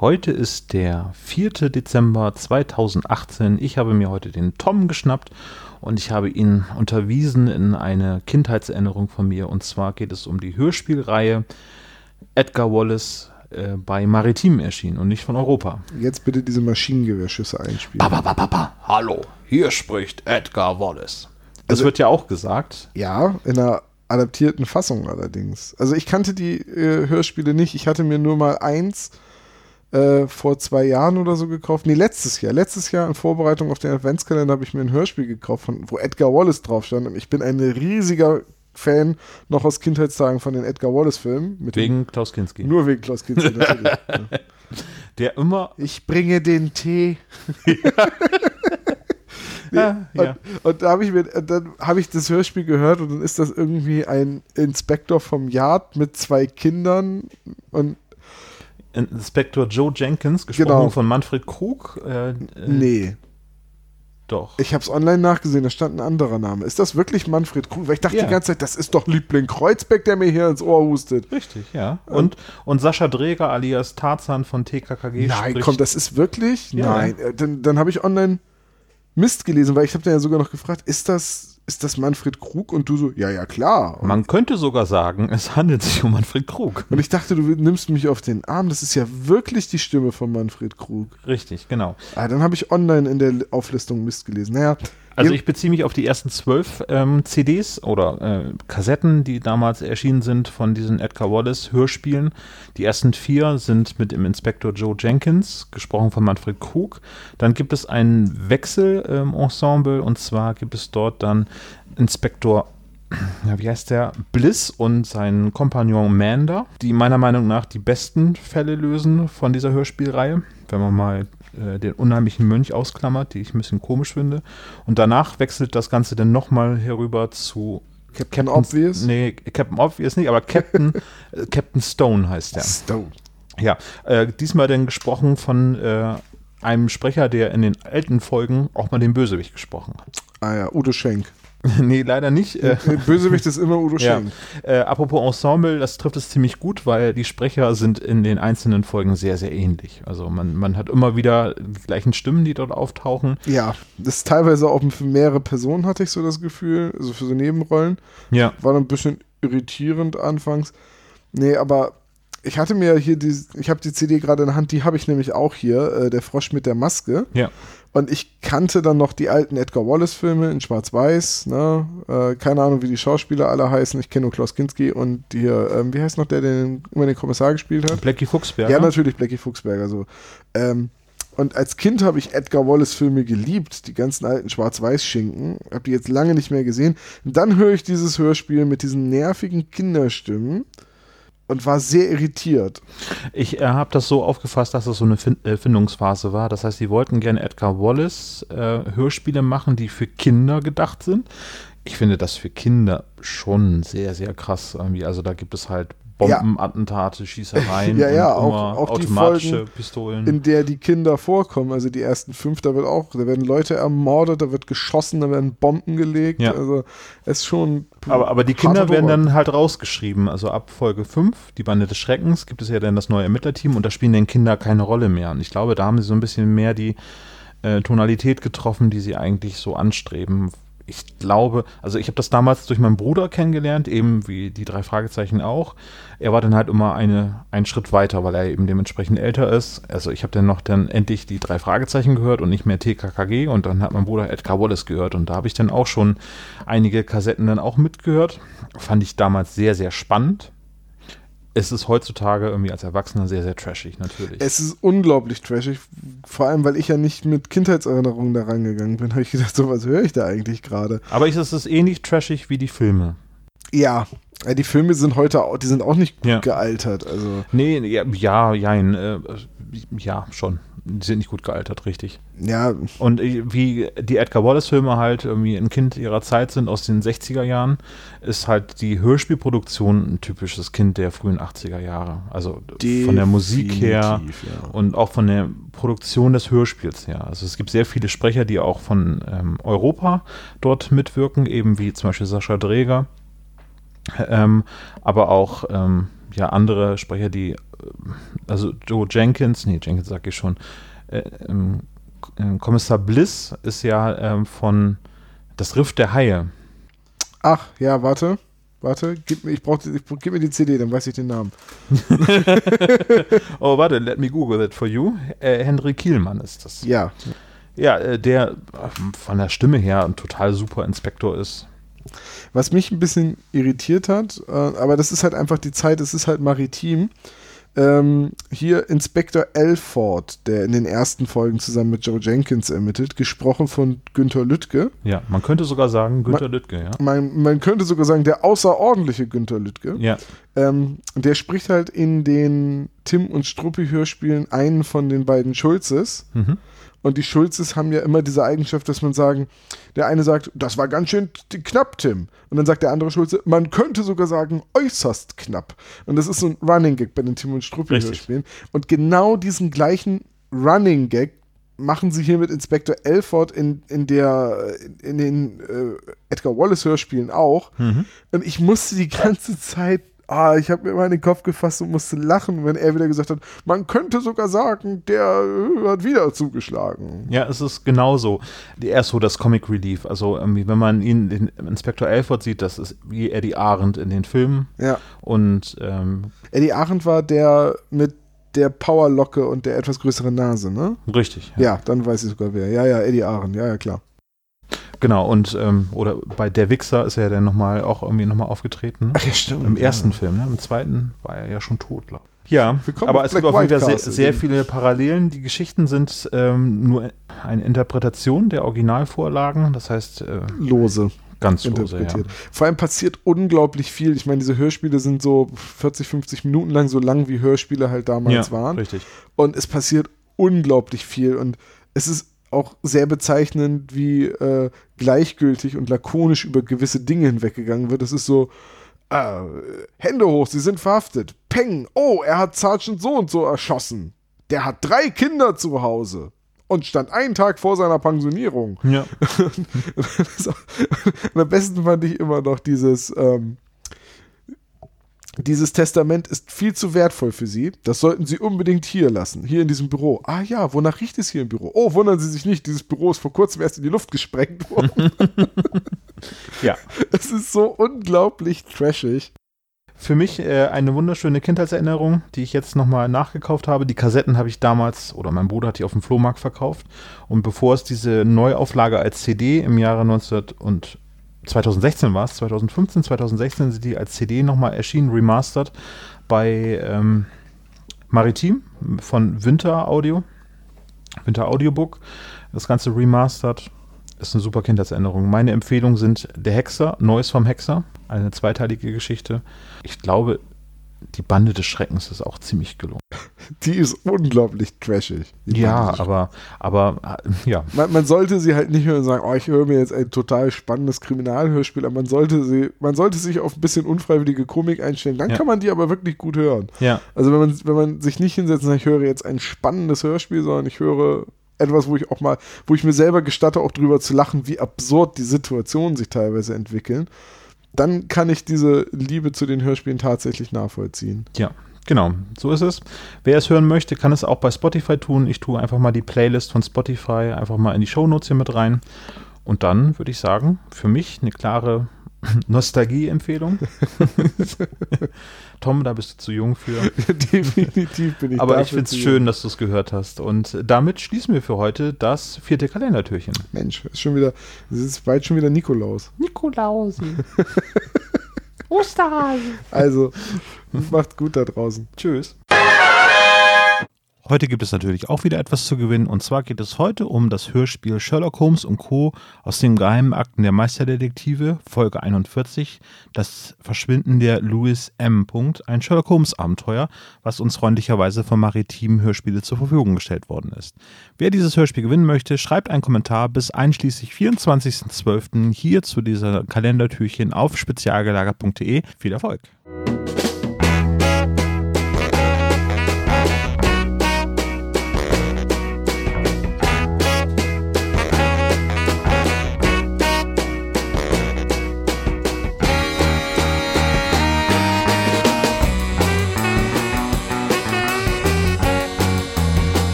Heute ist der 4. Dezember 2018. Ich habe mir heute den Tom geschnappt und ich habe ihn unterwiesen in eine Kindheitserinnerung von mir. Und zwar geht es um die Hörspielreihe Edgar Wallace äh, bei Maritim erschienen und nicht von Europa. Jetzt bitte diese Maschinengewehrschüsse einspielen. Ba, ba, ba, Hallo, hier spricht Edgar Wallace. Das also, wird ja auch gesagt. Ja, in einer adaptierten Fassung allerdings. Also ich kannte die äh, Hörspiele nicht. Ich hatte mir nur mal eins äh, vor zwei Jahren oder so gekauft. Nee, letztes Jahr. Letztes Jahr in Vorbereitung auf den Adventskalender habe ich mir ein Hörspiel gekauft, von, wo Edgar Wallace drauf stand. Und ich bin ein riesiger Fan noch aus Kindheitstagen von den Edgar Wallace-Filmen. Wegen Klaus Kinski. Nur wegen Klaus Kinski, natürlich. Der immer. Ich bringe den Tee. Nee, ah, ja. und, und, da habe ich mir, dann habe ich das Hörspiel gehört und dann ist das irgendwie ein Inspektor vom Yard mit zwei Kindern und Inspektor Joe Jenkins, gesprochen genau. von Manfred Krug. Äh, äh, nee. Doch. Ich habe es online nachgesehen, da stand ein anderer Name. Ist das wirklich Manfred Krug? Weil ich dachte ja. die ganze Zeit, das ist doch Liebling Kreuzbeck, der mir hier ins Ohr hustet. Richtig, ja. Und, und Sascha Dreger alias Tarzan von TKKG Nein, spricht. komm, das ist wirklich? Ja. Nein. Äh, dann, dann habe ich online Mist gelesen, weil ich habe dann ja sogar noch gefragt, ist das ist das Manfred Krug? Und du so, ja, ja, klar. Und Man könnte sogar sagen, es handelt sich um Manfred Krug. Und ich dachte, du nimmst mich auf den Arm. Das ist ja wirklich die Stimme von Manfred Krug. Richtig, genau. Ah, dann habe ich online in der Auflistung Mist gelesen. Naja, also ich beziehe mich auf die ersten zwölf ähm, CDs oder äh, Kassetten, die damals erschienen sind von diesen Edgar Wallace Hörspielen. Die ersten vier sind mit dem Inspektor Joe Jenkins, gesprochen von Manfred Krug. Dann gibt es ein Wechselensemble ähm, und zwar gibt es dort dann Inspektor wie heißt der? Bliss und sein Kompagnon Mander, die meiner Meinung nach die besten Fälle lösen von dieser Hörspielreihe. Wenn man mal äh, den unheimlichen Mönch ausklammert, die ich ein bisschen komisch finde. Und danach wechselt das Ganze dann nochmal herüber zu Captain Obvious? Nee, Captain Obvious nicht, aber Captain, äh, Captain Stone heißt der. Stone. Ja, äh, diesmal dann gesprochen von äh, einem Sprecher, der in den alten Folgen auch mal den Bösewicht gesprochen hat. Ah ja, Udo Schenk. nee, leider nicht. Äh, Bösewicht ist immer Udo Schenk. Ja. Äh, apropos Ensemble, das trifft es ziemlich gut, weil die Sprecher sind in den einzelnen Folgen sehr, sehr ähnlich. Also man, man hat immer wieder die gleichen Stimmen, die dort auftauchen. Ja, das ist teilweise auch für mehrere Personen, hatte ich so das Gefühl, also für so Nebenrollen. Ja. War ein bisschen irritierend anfangs. Nee, aber ich hatte mir hier die, ich habe die CD gerade in der Hand, die habe ich nämlich auch hier, äh, der Frosch mit der Maske. Ja. Und ich kannte dann noch die alten Edgar Wallace-Filme in Schwarz-Weiß. Ne? Äh, keine Ahnung, wie die Schauspieler alle heißen. Ich kenne nur Klaus Kinski und hier, ähm, wie heißt noch der, der immer den Kommissar gespielt hat? Blackie Fuchsberger. Ja, natürlich, Blackie Fuchsberger. So. Ähm, und als Kind habe ich Edgar Wallace-Filme geliebt, die ganzen alten Schwarz-Weiß-Schinken. Habe die jetzt lange nicht mehr gesehen. Und dann höre ich dieses Hörspiel mit diesen nervigen Kinderstimmen und war sehr irritiert. Ich äh, habe das so aufgefasst, dass das so eine Find äh, Findungsphase war. Das heißt, sie wollten gerne Edgar Wallace äh, Hörspiele machen, die für Kinder gedacht sind. Ich finde das für Kinder schon sehr, sehr krass irgendwie. Also da gibt es halt Bombenattentate, Schießereien, ja, ja, auch, auch automatische Folgen, Pistolen. In der die Kinder vorkommen. Also die ersten fünf, da wird auch, da werden Leute ermordet, da wird geschossen, da werden Bomben gelegt. Ja. Also es ist schon. Aber, aber die Kinder werden dann halt rausgeschrieben. Also ab Folge 5, die Bande des Schreckens, gibt es ja dann das neue Ermittlerteam und da spielen dann Kinder keine Rolle mehr. Und ich glaube, da haben sie so ein bisschen mehr die äh, Tonalität getroffen, die sie eigentlich so anstreben ich glaube, also ich habe das damals durch meinen Bruder kennengelernt, eben wie die drei Fragezeichen auch. Er war dann halt immer eine, einen Schritt weiter, weil er eben dementsprechend älter ist. Also ich habe dann noch dann endlich die drei Fragezeichen gehört und nicht mehr TKKG und dann hat mein Bruder Edgar Wallace gehört und da habe ich dann auch schon einige Kassetten dann auch mitgehört. Fand ich damals sehr, sehr spannend es ist heutzutage irgendwie als Erwachsener sehr, sehr trashig, natürlich. Es ist unglaublich trashig, vor allem, weil ich ja nicht mit Kindheitserinnerungen da rangegangen bin, habe ich gedacht, so was höre ich da eigentlich gerade. Aber ist es ähnlich trashig wie die Filme? Ja, Ja, die Filme sind heute auch, die sind auch nicht gut Ja. gealtert. Also, Nee, ja, ja, jein, äh, ja, schon. Die sind nicht gut gealtert, richtig. ja, Und äh, wie die Edgar Wallace-Filme halt irgendwie ein Kind ihrer Zeit sind aus den 60er Jahren, ist halt die Hörspielproduktion ein typisches Kind der frühen 80er Jahre. Also von der Musik her definitiv, ja. und auch von der Produktion des Hörspiels her. Also es gibt sehr viele Sprecher, die auch von ähm, Europa dort mitwirken, eben wie zum Beispiel Sascha Dreger, ähm, aber auch ähm, ja andere Sprecher, die äh, also Joe Jenkins, nee Jenkins sag ich schon, äh, ähm, äh, Kommissar Bliss ist ja ähm, von das Riff der Haie. Ach, ja, warte. Warte, gib mir, ich brauch, ich, gib mir die CD, dann weiß ich den Namen. Oh, warte, let me google that for you. Äh, Henry Kielmann ist das. Ja. Ja, äh, der äh, von der Stimme her ein total super Inspektor ist. Was mich ein bisschen irritiert hat, äh, aber das ist halt einfach die Zeit, es ist halt maritim. Ähm, hier Inspektor Elford, der in den ersten Folgen zusammen mit Joe Jenkins ermittelt, gesprochen von Günther Lüttke. Ja, man könnte sogar sagen Günter Lüttke, ja. Man, man könnte sogar sagen, der außerordentliche Günther Lüttke. Ja, Ähm, der spricht halt in den Tim und Struppi-Hörspielen einen von den beiden Schulzes. mhm. Und die Schulzes haben ja immer diese Eigenschaft, dass man sagen, der eine sagt, das war ganz schön knapp, Tim. Und dann sagt der andere Schulze, man könnte sogar sagen, äußerst knapp. Und das ist so ein Running Gag bei den Tim und Struppi Richtig. Hörspielen. Und genau diesen gleichen Running Gag machen sie hier mit Inspektor Elford in, in der in den äh, Edgar Wallace Hörspielen auch. Mhm. Und ich musste die ganze Zeit, ah, ich habe mir immer in den Kopf gefasst und musste lachen, wenn er wieder gesagt hat, man könnte sogar sagen, der äh, hat wieder zugeschlagen. Ja, es ist genauso. Er ist so das Comic Relief. Also, irgendwie, wenn man ihn, den Inspektor Alford sieht, das ist wie Eddie Arendt in den Filmen. Ja. Und ähm, Eddie Arendt war der mit der Powerlocke und der etwas größeren Nase, ne? richtig. Ja, dann weiß ich sogar wer. Ja, ja, Eddie Arendt, ja, ja, klar. Genau. Und ähm, oder bei Der Wichser ist er dann nochmal auch irgendwie nochmal aufgetreten. Ach ja, stimmt. Im ersten Film, ne? Im zweiten war er ja schon tot, glaube ich. Ja, Willkommen aber es gibt Black auch wieder sehr, sehr viele Parallelen. Die Geschichten sind ähm, nur eine Interpretation der Originalvorlagen. Das heißt, äh, Lose ganz lose, ja. interpretiert. Vor allem passiert unglaublich viel. Ich meine, diese Hörspiele sind so 40, 50 Minuten lang, so lang wie Hörspiele halt damals Ja, waren. richtig. Und es passiert unglaublich viel. Und es ist auch sehr bezeichnend, wie äh, gleichgültig und lakonisch über gewisse Dinge hinweggegangen wird. Es ist so, äh, Hände hoch, sie sind verhaftet. Peng, oh, er hat Sergeant so und so erschossen. Der hat drei Kinder zu Hause und stand einen Tag vor seiner Pensionierung. Ja. und am besten fand ich immer noch dieses, ähm, dieses Testament ist viel zu wertvoll für Sie. Das sollten Sie unbedingt hier lassen, hier in diesem Büro. Ah ja, wonach riecht es hier im Büro? Oh, wundern Sie sich nicht, dieses Büro ist vor kurzem erst in die Luft gesprengt worden. ja. es ist so unglaublich trashig. Für mich äh, eine wunderschöne Kindheitserinnerung, die ich jetzt nochmal nachgekauft habe. Die Kassetten habe ich damals, oder mein Bruder hat die auf dem Flohmarkt verkauft. Und bevor es diese Neuauflage als CD im Jahre 19 und 2016 war es, 2015, 2016 sind die als CD nochmal erschienen, remastered bei ähm, Maritim von Winter Audio, Winter Audiobook. Das Ganze remastered. Ist eine super Kindheitserinnerung. Meine Empfehlungen sind Der Hexer, Neues vom Hexer, eine zweiteilige Geschichte. Ich glaube, die Bande des Schreckens ist auch ziemlich gelungen. Die ist unglaublich trashig. Ja, aber, aber ja, man, man sollte sie halt nicht hören und sagen, oh, ich höre mir jetzt ein total spannendes Kriminalhörspiel an. Man sollte sie, man sollte sich auf ein bisschen unfreiwillige Komik einstellen. Dann Ja. kann man die aber wirklich gut hören. ja, Also wenn man, wenn man sich nicht hinsetzt und sagt, ich höre jetzt ein spannendes Hörspiel, sondern ich höre etwas, wo ich auch mal, wo ich mir selber gestatte, auch drüber zu lachen, wie absurd die Situationen sich teilweise entwickeln, dann kann ich diese Liebe zu den Hörspielen tatsächlich nachvollziehen. ja. Genau, so ist es. Wer es hören möchte, kann es auch bei Spotify tun. Ich tue einfach mal die Playlist von Spotify einfach mal in die Shownotes hier mit rein. Und dann würde ich sagen, für mich eine klare Nostalgie-Empfehlung. Tom, da bist du zu jung für. Definitiv bin ich Aber ich finde es schön, dass du es gehört hast. Und damit schließen wir für heute das vierte Kalendertürchen. Mensch, ist schon wieder, es ist bald schon wieder Nikolaus. Nikolausi. Osterhase. Also, macht gut da draußen. Tschüss. Heute gibt es natürlich auch wieder etwas zu gewinnen und zwar geht es heute um das Hörspiel Sherlock Holmes und Co. aus den geheimen Akten der Meisterdetektive, Folge 41, das Verschwinden der Louis M. ein Sherlock Holmes Abenteuer, was uns freundlicherweise vom Maritimen Hörspiele zur Verfügung gestellt worden ist. Wer dieses Hörspiel gewinnen möchte, schreibt einen Kommentar bis einschließlich 24.12. hier zu dieser Kalendertürchen auf spezialgelagert.de. Viel Erfolg!